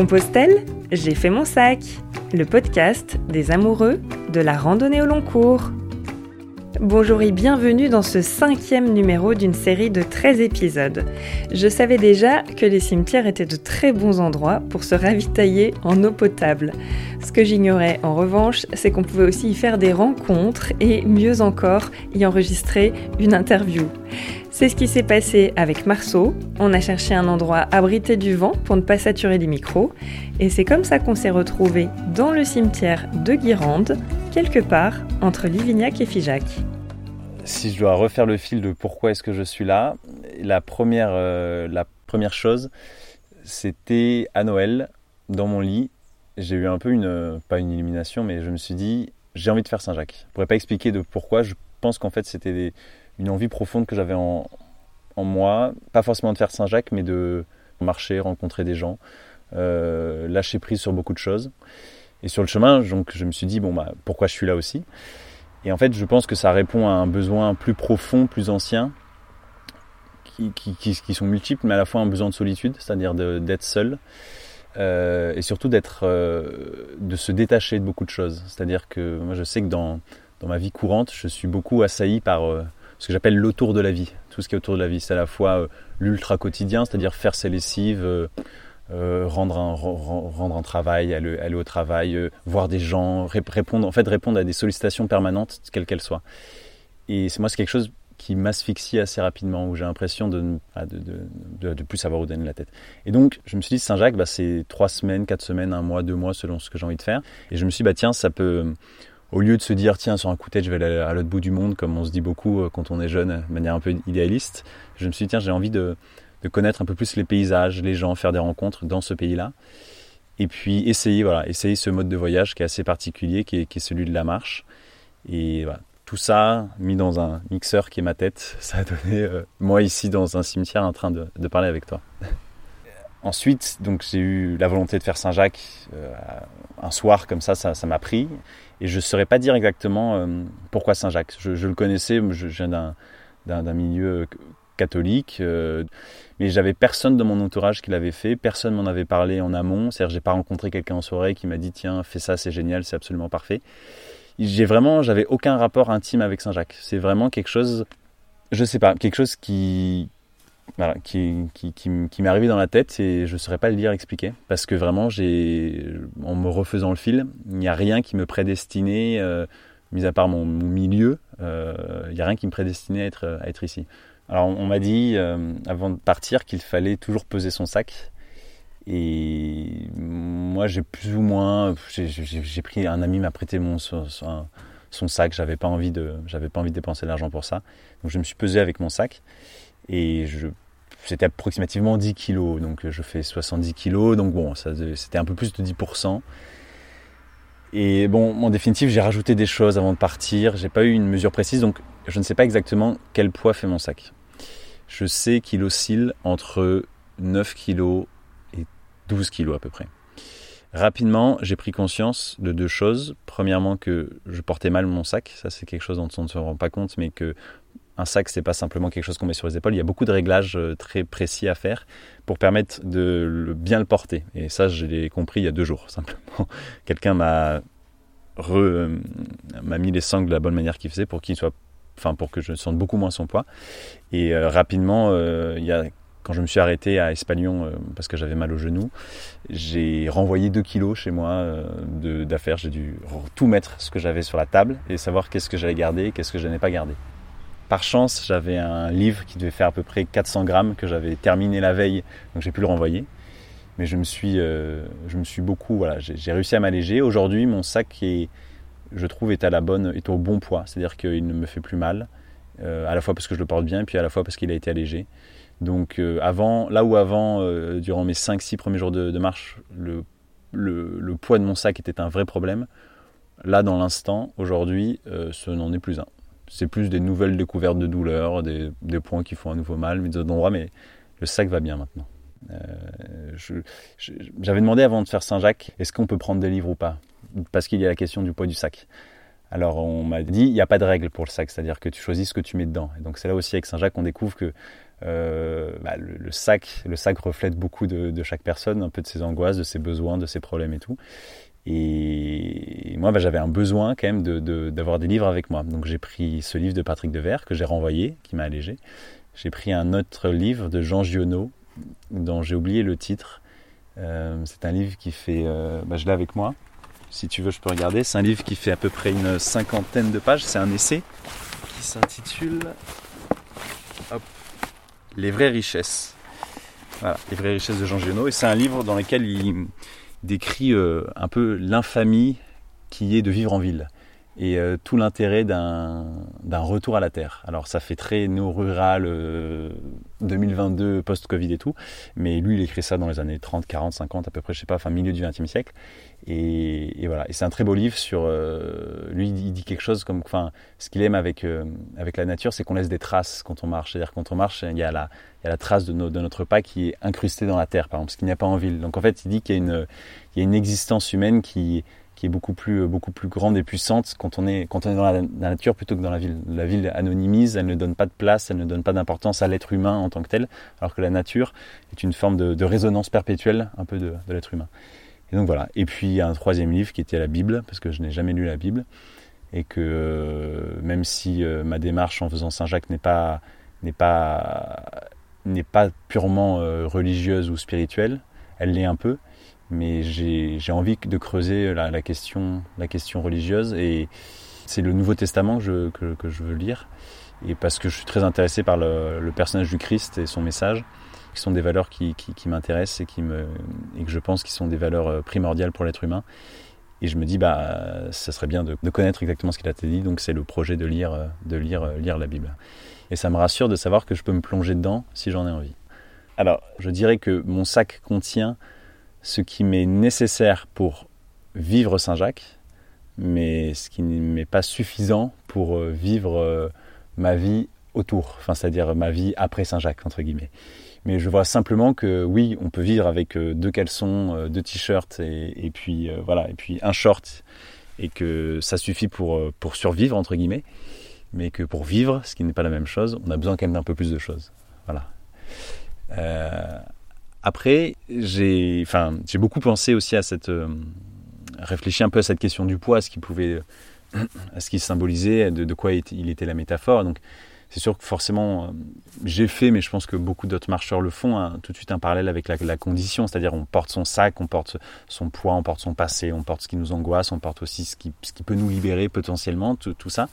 Compostelle, j'ai fait mon sac, le podcast des amoureux de la randonnée au long cours. Bonjour et bienvenue dans ce cinquième numéro d'une série de 13 épisodes. Je savais déjà que les cimetières étaient de très bons endroits pour se ravitailler en eau potable. Ce que j'ignorais en revanche, c'est qu'on pouvait aussi y faire des rencontres et mieux encore y enregistrer une interview. C'est ce qui s'est passé avec Marceau. On a cherché un endroit abrité du vent pour ne pas saturer les micros. Et c'est comme ça qu'on s'est retrouvé dans le cimetière de Guirande, quelque part entre Livignac et Figeac si je dois refaire le fil de pourquoi est-ce que je suis là, la première, euh, la première chose, c'était à Noël, dans mon lit, j'ai eu un peu une, pas une illumination, mais je me suis dit, j'ai envie de faire Saint-Jacques. Je ne pourrais pas expliquer de pourquoi, je pense qu'en fait c'était une envie profonde que j'avais en, en, moi, pas forcément de faire Saint-Jacques, mais de marcher, rencontrer des gens, euh, lâcher prise sur beaucoup de choses. Et sur le chemin, donc, je me suis dit, bon, bah, pourquoi je suis là aussi? Et en fait, je pense que ça répond à un besoin plus profond, plus ancien, qui, qui, sont multiples, mais à la fois un besoin de solitude, c'est-à-dire d'être seul, euh, et surtout d'être, euh, de se détacher de beaucoup de choses. C'est-à-dire que moi, je sais que dans, dans ma vie courante, je suis beaucoup assailli par ce que j'appelle l'autour de la vie. Tout ce qui est autour de la vie, c'est à la fois euh, l'ultra quotidien, c'est-à-dire faire ses lessives euh, euh, rendre, un, rendre un travail, aller, aller au travail, voir des gens, répondre, en fait, répondre à des sollicitations permanentes, quelles qu'elles soient. Et c'est moi, c'est quelque chose qui m'asphyxie assez rapidement, où j'ai l'impression de, de, de, de, plus savoir où donner la tête. Et donc, je me suis dit, Saint-Jacques, bah, c'est trois semaines, quatre semaines, un mois, deux mois, selon ce que j'ai envie de faire. Et je me suis dit, bah, tiens, ça peut, au lieu de se dire, tiens, sur un coup de tête, je vais aller à l'autre bout du monde, comme on se dit beaucoup euh, quand on est jeune, de manière un peu idéaliste, je me suis dit, tiens, j'ai envie de, de connaître un peu plus les paysages, les gens, faire des rencontres dans ce pays-là. Et puis essayer, voilà, essayer ce mode de voyage qui est assez particulier, qui est, qui est celui de la marche. Et voilà, tout ça mis dans un mixeur qui est ma tête, ça a donné euh, moi ici dans un cimetière en train de, de parler avec toi. Ensuite, donc j'ai eu la volonté de faire Saint-Jacques euh, un soir comme ça, ça m'a pris. Et je ne saurais pas dire exactement euh, pourquoi Saint-Jacques. Je, le connaissais, je, viens d'un milieu catholique. Euh, mais j'avais personne de mon entourage qui l'avait fait, personne m'en avait parlé en amont. C'est-à-dire, j'ai pas rencontré quelqu'un en soirée qui m'a dit tiens, fais ça, c'est génial, c'est absolument parfait. J'ai vraiment, j'avais aucun rapport intime avec Saint-Jacques. C'est vraiment quelque chose, je sais pas, quelque chose qui, qui, m'est arrivé dans la tête et je ne saurais pas le dire, expliquer. Parce que vraiment, en me refaisant le film, il n'y a rien qui me prédestinait, euh, mis à part mon, milieu, euh, il n'y a rien qui me prédestinait à être, ici. Alors on m'a dit euh, avant de partir qu'il fallait toujours peser son sac. Et moi j'ai plus ou moins, j'ai pris un ami m'a prêté mon son, son sac. J'avais pas j'avais pas envie de dépenser de l'argent pour ça. Donc je me suis pesé avec mon sac et je c'était approximativement 10 kilos, donc je fais 70 kilos, donc bon, c'était un peu plus de 10%. Et bon, en définitive, j'ai rajouté des choses avant de partir. J'ai pas eu une mesure précise, donc je ne sais pas exactement quel poids fait mon sac je sais qu'il oscille entre 9 kg et 12 kg à peu près. Rapidement, j'ai pris conscience de deux choses. Premièrement, que je portais mal mon sac. Ça, c'est quelque chose dont on ne se rend pas compte, mais que un sac, c'est pas simplement quelque chose qu'on met sur les épaules. Il y a beaucoup de réglages euh, très précis à faire pour permettre de bien le porter. Et ça, je l'ai compris il y a deux jours, simplement. Quelqu'un m'a euh, m'a mis les sangles de la bonne manière qu'il faisait pour qu'il soit enfin pour que je sente beaucoup moins son poids. Et euh, rapidement, quand je me suis arrêté à Espagnon parce que j'avais mal au genou, j'ai renvoyé 2 kilos chez moi d'affaires. J'ai dû tout mettre ce que j'avais sur la table et savoir qu'est-ce que j'allais garder, qu'est-ce que je n'ai pas gardé. Par chance, j'avais un livre qui devait faire à peu près 400 grammes que j'avais terminé la veille, donc j'ai pu le renvoyer. Mais je me suis, je me suis beaucoup, voilà, j'ai réussi à m'alléger. Aujourd'hui, mon sac est, je trouve, est à la bonne, est au bon poids. C'est-à-dire qu'il ne me fait plus mal, euh, à la fois parce que je le porte bien, puis à la fois parce qu'il a été allégé. Donc euh, avant, là où avant, euh, durant mes 5-6 premiers jours de, marche, le, poids de mon sac était un vrai problème, là dans l'instant, aujourd'hui, ce n'en est plus un. C'est plus des nouvelles découvertes de douleurs, des, des points qui font à nouveau mal, mais d'autres endroits, mais le sac va bien maintenant. Euh, j'avais demandé avant de faire Saint-Jacques, est-ce qu'on peut prendre des livres ou pas? Parce qu'il y a la question du poids du sac. Alors on m'a dit, il n'y a pas de règle pour le sac, c'est-à-dire que tu choisis ce que tu mets dedans. Et donc c'est là aussi avec Saint-Jacques qu'on découvre que euh, bah, le, sac, le sac reflète beaucoup de, chaque personne, un peu de ses angoisses, de ses besoins, de ses problèmes et tout. Et moi, bah, j'avais un besoin quand même d'avoir des livres avec moi. Donc j'ai pris ce livre de Patrick Devers que j'ai renvoyé, qui m'a allégé. J'ai pris un autre livre de Jean Giono, dont j'ai oublié le titre. Euh, c'est un livre qui fait, euh, bah, je l'ai avec moi. Si tu veux, je peux regarder. C'est un livre qui fait à peu près une cinquantaine de pages. C'est un essai qui s'intitule Les vraies richesses. Voilà, Les vraies richesses de Jean Giono. Et c'est un livre dans lequel il décrit euh, un peu l'infamie qui est de vivre en ville et euh, tout l'intérêt d'un retour à la terre. Alors ça fait très néo-rural, 2022, euh, post-Covid et tout, mais lui il écrit ça dans les années 30, 40, 50 à peu près, je sais pas, enfin milieu du XXe siècle. Et, voilà, et c'est un très beau livre sur... Euh, lui il dit quelque chose comme... Enfin, ce qu'il aime avec, avec la nature, c'est qu'on laisse des traces quand on marche. C'est-à-dire quand on marche, il y a la, il y a la trace de, de, notre pas qui est incrustée dans la terre, par exemple, ce qu'il n'y a pas en ville. Donc en fait, il dit qu'il y, y a une existence humaine qui qui est beaucoup plus, beaucoup plus grande et puissante quand on est, quand on est dans la, nature plutôt que dans la ville. La ville anonymise, elle ne donne pas de place, elle ne donne pas d'importance à l'être humain en tant que tel, alors que la nature est une forme de, résonance perpétuelle un peu de, l'être humain. Et donc voilà. Et puis il y a un troisième livre qui était la Bible, parce que je n'ai jamais lu la Bible, et que euh, même si euh, ma démarche en faisant Saint-Jacques n'est pas, n'est pas, n'est pas purement euh, religieuse ou spirituelle, elle l'est un peu mais j'ai envie de creuser la, question, la question religieuse et c'est le Nouveau Testament que je, que, je, veux lire et parce que je suis très intéressé par le, personnage du Christ et son message qui sont des valeurs qui, qui, m'intéressent et, qui me, et que je pense qui sont des valeurs euh, primordiales pour l'être humain. Et je me dis, bah, ça serait bien de, de connaître exactement ce qu'il a dit, donc c'est le projet de lire, euh, de lire, euh, lire la Bible. Et ça me rassure de savoir que je peux me plonger dedans si j'en ai envie. Alors, je dirais que mon sac contient ce qui m'est nécessaire pour vivre Saint-Jacques, mais ce qui n'est pas suffisant pour euh, vivre euh, ma vie autour, enfin, c'est-à-dire ma vie après Saint-Jacques, entre guillemets. Mais je vois simplement que oui, on peut vivre avec euh, deux caleçons, deux t-shirts et, puis voilà, et puis un short, et que ça suffit pour, pour survivre, entre guillemets, mais que pour vivre, ce qui n'est pas la même chose, on a besoin quand même d'un peu plus de choses. Voilà. Après, j'ai enfin, beaucoup pensé aussi à cette. Euh, réfléchi un peu à cette question du poids, à ce qui pouvait. ce qui symbolisait, de, quoi il était la métaphore. Donc, c'est sûr que forcément, euh, j'ai fait, mais je pense que beaucoup d'autres marcheurs le font, hein, tout de suite un parallèle avec la, condition, c'est-à-dire on porte son sac, on porte son poids, on porte son passé, on porte ce qui nous angoisse, on porte aussi ce qui, ce qui peut nous libérer potentiellement, tout, ça.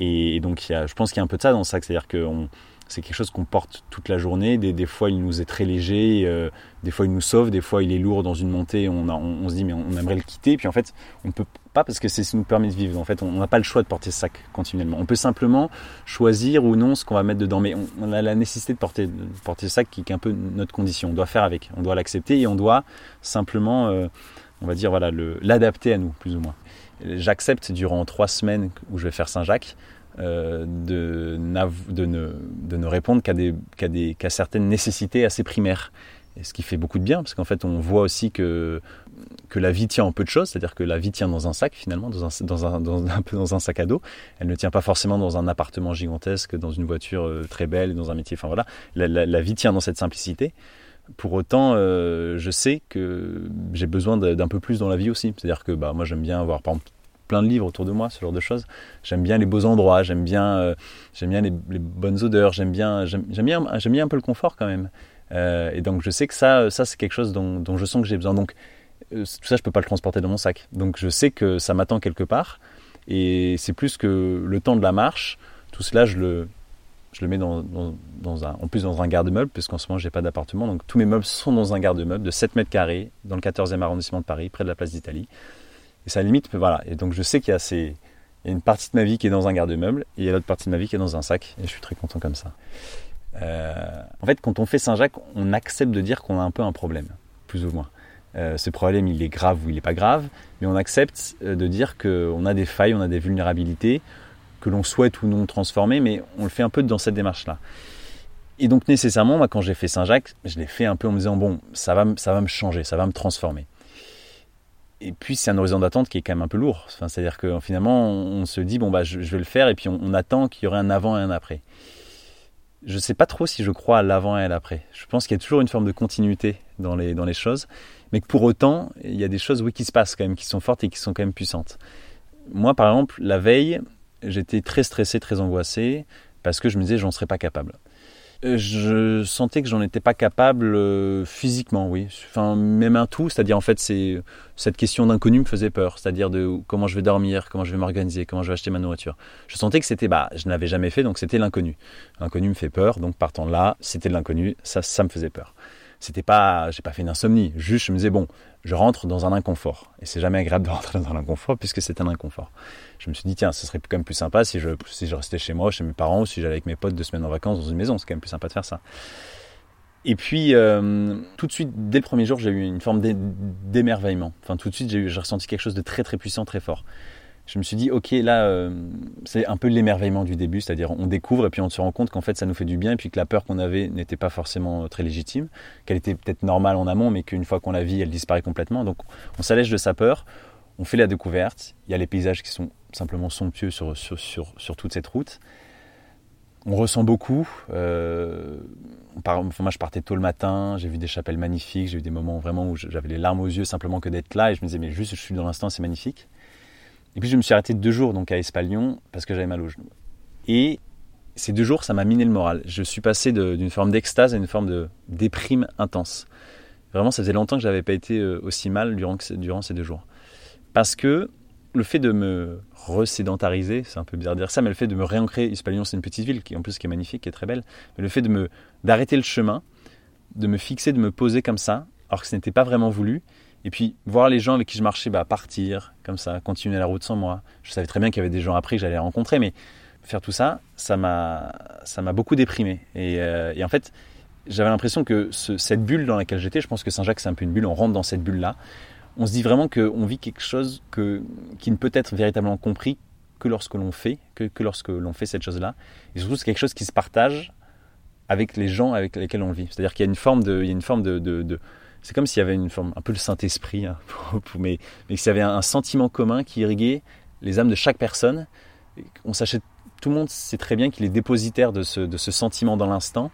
Et, donc, je pense qu'il y a un peu de ça dans le sac, c'est-à-dire qu'on c'est quelque chose qu'on porte toute la journée. Des, fois, il nous est très léger, euh, des fois, il nous sauve, des fois, il est lourd dans une montée. On, on, se dit, mais on aimerait le quitter. Puis en fait, on ne peut pas parce que c'est ce qui nous permet de vivre. En fait, on n'a pas le choix de porter ce sac continuellement. On peut simplement choisir ou non ce qu'on va mettre dedans. Mais on, a la nécessité de porter, de porter ce sac qui, est un peu notre condition. On doit faire avec, on doit l'accepter et on doit simplement, euh, on va dire, voilà, l'adapter à nous, plus ou moins. J'accepte durant trois semaines où je vais faire Saint-Jacques euh, de, ne, répondre qu'à certaines nécessités assez primaires. Et ce qui fait beaucoup de bien, parce qu'en fait, on voit aussi que, la vie tient en peu de choses, c'est-à-dire que la vie tient dans un sac, finalement, dans un, sac à dos. Elle ne tient pas forcément dans un appartement gigantesque, dans une voiture euh, très belle, dans un métier. Enfin voilà, la, la, vie tient dans cette simplicité. Pour autant, euh, je sais que j'ai besoin d'un peu plus dans la vie aussi. C'est-à-dire que bah, moi, j'aime bien avoir, par exemple, plein de livres autour de moi, ce genre de choses. J'aime bien les beaux endroits, j'aime bien, euh, bien les, bonnes odeurs, j'aime bien, bien, bien un peu le confort quand même. Euh, et donc je sais que ça, ça c'est quelque chose dont, je sens que j'ai besoin. Donc euh, tout ça, je peux pas le transporter dans mon sac. Donc je sais que ça m'attend quelque part. Et c'est plus que le temps de la marche. Tout cela, je le, je le mets dans, dans, un, en plus dans un garde-meuble, puisqu'en ce moment, j'ai pas d'appartement. Donc tous mes meubles sont dans un garde-meuble de 7 mètres carrés, dans le 14e arrondissement de Paris, près de la place d'Italie. Et ça limite, voilà. Et donc je sais qu'il y a, une partie de ma vie qui est dans un garde-meuble et il y a l'autre partie de ma vie qui est dans un sac. Et je suis très content comme ça. Euh, en fait, quand on fait Saint-Jacques, on accepte de dire qu'on a un peu un problème, plus ou moins. Euh, ce problème, il est grave ou il n'est pas grave, mais on accepte euh, de dire qu'on a des failles, on a des vulnérabilités, que l'on souhaite ou non transformer, mais on le fait un peu dans cette démarche-là. Et donc nécessairement, moi, quand j'ai fait Saint-Jacques, je l'ai fait un peu en me disant, bon, ça va, ça va me changer, ça va me transformer. Et puis c'est un horizon d'attente qui est quand même un peu lourd. C'est-à-dire que finalement, on, se dit, bon, bah, je, vais le faire, et puis on, attend qu'il y aurait un avant et un après. Je ne sais pas trop si je crois à l'avant et à l'après. Je pense qu'il y a toujours une forme de continuité dans les, dans les choses, mais que pour autant, il y a des choses qui se passent quand même, qui sont fortes et qui sont quand même puissantes. Moi, par exemple, la veille, j'étais très stressé, très angoissé, parce que je me disais, j'en serais pas capable. Euh, je sentais que j'en étais pas capable euh, physiquement, oui. Enfin, même un tout, c'est-à-dire en fait, c'est cette question d'inconnu me faisait peur, c'est-à-dire de comment je vais dormir, comment je vais m'organiser, comment je vais acheter ma nourriture. Je sentais que c'était, bah, je n'avais jamais fait, donc c'était l'inconnu. L'inconnu me fait peur, donc partant de là, c'était l'inconnu, ça, ça me faisait peur. C'était pas, j'ai pas fait une insomnie, juste je me disais bon, je rentre dans un inconfort, et c'est jamais agréable de rentrer dans un inconfort puisque c'est un inconfort je me suis dit, tiens, ce serait quand même plus sympa si je, si je restais chez moi, chez mes parents, ou si j'allais avec mes potes deux semaines en vacances dans une maison. C'est quand même plus sympa de faire ça. Et puis, euh, tout de suite, dès le premier jour, j'ai eu une forme d'émerveillement. Enfin, tout de suite, j'ai ressenti quelque chose de très, très puissant, très fort. Je me suis dit, ok, là, euh, c'est un peu l'émerveillement du début, c'est-à-dire on découvre et puis on se rend compte qu'en fait, ça nous fait du bien et puis que la peur qu'on avait n'était pas forcément très légitime, qu'elle était peut-être normale en amont, mais qu'une fois qu'on la vit, elle disparaît complètement. Donc, on s'allège de sa peur, on fait la découverte, il y a les paysages qui sont simplement somptueux sur, sur, sur, toute cette route. On ressent beaucoup. Euh, moi, je partais tôt le matin, j'ai vu des chapelles magnifiques, j'ai eu des moments vraiment où j'avais les larmes aux yeux simplement que d'être là et je me disais, mais juste, je suis dans l'instant, c'est magnifique. Et puis, je me suis arrêté deux jours donc à Espalion parce que j'avais mal aux genoux. Et ces deux jours, ça m'a miné le moral. Je suis passé d'une forme d'extase à une forme de déprime intense. Vraiment, ça faisait longtemps que je n'avais pas été euh, aussi mal durant, ces deux jours. Parce que le fait de me resédentariser, c'est un peu bizarre de dire ça, mais le fait de me réancrer, Hispalion c'est une petite ville qui en plus qui est magnifique, qui est très belle, mais le fait de me d'arrêter le chemin, de me fixer, de me poser comme ça, alors que ce n'était pas vraiment voulu, et puis voir les gens avec qui je marchais bah, partir comme ça, continuer la route sans moi. Je savais très bien qu'il y avait des gens après que j'allais rencontrer, mais faire tout ça, ça m'a beaucoup déprimé. Et, euh, et en fait, j'avais l'impression que ce, cette bulle dans laquelle j'étais, je pense que Saint-Jacques c'est un peu une bulle, on rentre dans cette bulle là on se dit vraiment qu'on vit quelque chose que, qui ne peut être véritablement compris que lorsque l'on fait, que, que lorsque l'on fait cette chose-là. Et surtout, c'est quelque chose qui se partage avec les gens avec lesquels on vit. C'est-à-dire qu'il y a une forme de, c'est comme s'il y avait une forme, un peu le Saint-Esprit, hein, mais, mais s'il y avait un sentiment commun qui irriguait les âmes de chaque personne. On s'achète, tout le monde sait très bien qu'il est dépositaire de ce, de sentiment dans l'instant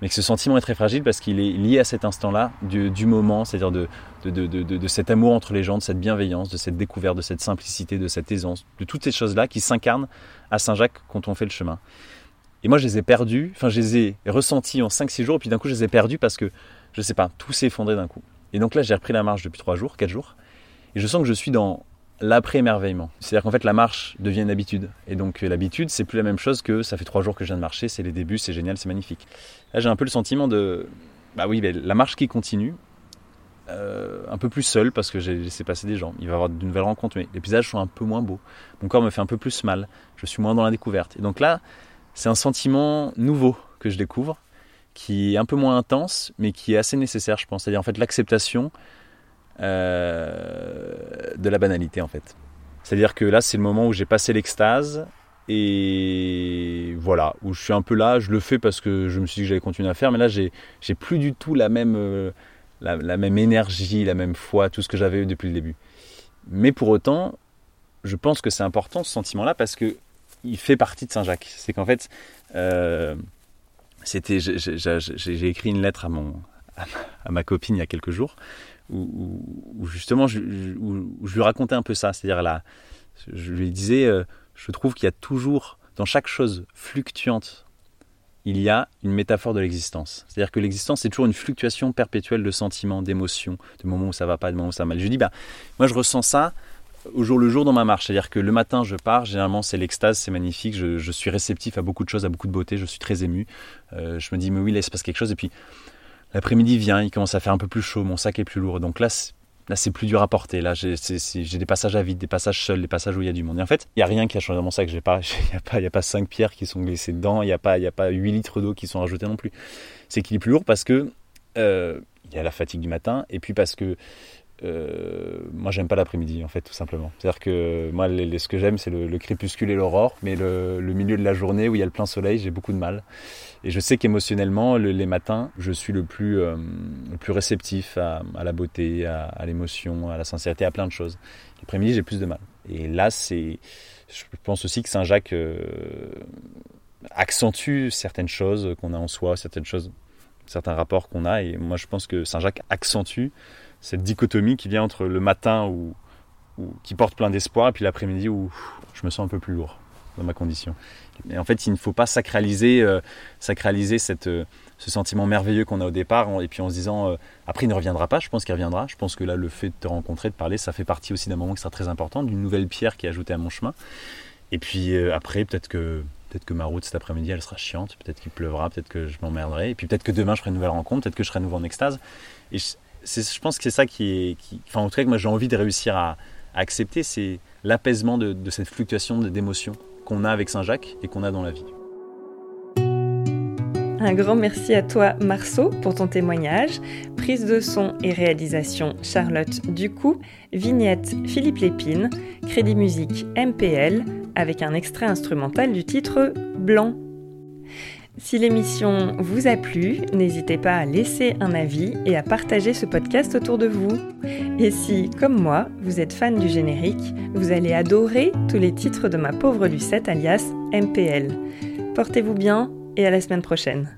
mais que ce sentiment est très fragile parce qu'il est lié à cet instant-là, du, moment, c'est-à-dire de, de, cet amour entre les gens, de cette bienveillance, de cette découverte, de cette simplicité, de cette aisance, de toutes ces choses-là qui s'incarnent à Saint-Jacques quand on fait le chemin. Et moi, je les ai perdus, enfin, je les ai ressentis en 5-6 jours, et puis d'un coup, je les ai perdus parce que, je sais pas, tout s'est effondré d'un coup. Et donc là, j'ai repris la marche depuis 3 jours, 4 jours, et je sens que je suis dans l'après-émerveillement. C'est-à-dire qu'en fait, la marche devient une habitude. Et donc, euh, l'habitude, c'est plus la même chose que ça fait trois jours que je viens de marcher, c'est les débuts, c'est génial, c'est magnifique. Là, j'ai un peu le sentiment de. Bah oui, la marche qui continue, euh, un peu plus seul parce que j'ai laissé passer des gens. Il va y avoir de nouvelles rencontres, mais les paysages sont un peu moins beaux. Mon corps me fait un peu plus mal. Je suis moins dans la découverte. Et donc là, c'est un sentiment nouveau que je découvre, qui est un peu moins intense, mais qui est assez nécessaire, je pense. C'est-à-dire en fait l'acceptation euh, de la banalité en fait. C'est-à-dire que là, c'est le moment où j'ai passé l'extase et voilà, où je suis un peu là, je le fais parce que je me suis dit que j'allais continuer à faire, mais là, j'ai, plus du tout la même, euh, la, même énergie, la même foi, tout ce que j'avais eu depuis le début. Mais pour autant, je pense que c'est important ce sentiment-là parce que il fait partie de Saint-Jacques. C'est qu'en fait, euh, c'était, j'ai, écrit une lettre à mon, à ma copine il y a quelques jours où, justement je, où, je lui racontais un peu ça. C'est-à-dire là, je lui disais, euh, je trouve qu'il y a toujours, dans chaque chose fluctuante, il y a une métaphore de l'existence. C'est-à-dire que l'existence, c'est toujours une fluctuation perpétuelle de sentiments, d'émotions, de moments où ça va pas, de moments où ça va mal. Je dis, bah, moi je ressens ça au jour le jour dans ma marche. C'est-à-dire que le matin, je pars, généralement c'est l'extase, c'est magnifique, je, suis réceptif à beaucoup de choses, à beaucoup de beauté, je suis très ému. Euh, je me dis, mais oui, là il se passe quelque chose. Et puis L'après-midi vient, il commence à faire un peu plus chaud, mon sac est plus lourd. Donc là, là c'est plus dur à porter. Là, j'ai des passages à vide, des passages seuls, des passages où il y a du monde. Et en fait, il n'y a rien qui a changé dans mon sac. Il n'y a, pas, a pas 5 pierres qui sont glissées dedans, il n'y a, pas, a pas 8 litres d'eau qui sont rajoutés non plus. C'est qu'il est plus lourd parce que euh, il y a la fatigue du matin et puis parce que euh, moi j'aime pas l'après-midi en fait tout simplement. C'est-à-dire que moi ce que j'aime c'est le, crépuscule et l'aurore, mais le, milieu de la journée où il y a le plein soleil j'ai beaucoup de mal. Et je sais qu'émotionnellement les matins je suis le plus, euh, le plus réceptif à, la beauté, à, l'émotion, à la sincérité, à plein de choses. L'après-midi j'ai plus de mal. Et là c'est, je pense aussi que Saint-Jacques euh, accentue certaines choses qu'on a en soi, certaines choses, certains rapports qu'on a. Et moi je pense que Saint-Jacques accentue cette dichotomie qui vient entre le matin où, qui porte plein d'espoir et puis l'après-midi où je me sens un peu plus lourd dans ma condition. Et en fait, il ne faut pas sacraliser, euh, sacraliser cette, euh, ce sentiment merveilleux qu'on a au départ et puis en se disant euh, après il ne reviendra pas, je pense qu'il reviendra. Je pense que là, le fait de te rencontrer, de parler, ça fait partie aussi d'un moment qui sera très important, d'une nouvelle pierre qui est ajoutée à mon chemin. Et puis après, peut-être que peut-être que ma route cet après-midi elle sera chiante, peut-être qu'il pleuvra, peut-être que je m'emmerderai, et puis peut-être que demain je ferai une nouvelle rencontre, peut-être que je serai à nouveau en extase. Pense que c'est ça qui est, enfin en tout cas que moi j'ai envie de réussir à, accepter, c'est l'apaisement de, de, cette fluctuation d'émotions qu'on a avec Saint-Jacques et qu'on a dans la vie. Un grand merci à toi Marceau pour ton témoignage. Prise de son et réalisation Charlotte Ducou, vignette Philippe Lépine, crédit musique MPL avec un extrait instrumental du titre Blanc si l'émission vous a plu, n'hésitez pas à laisser un avis et à partager ce podcast autour de vous. Et si, comme moi, vous êtes fan du générique, vous allez adorer tous les titres de ma pauvre Lucette alias MPL. Portez-vous bien et à la semaine prochaine.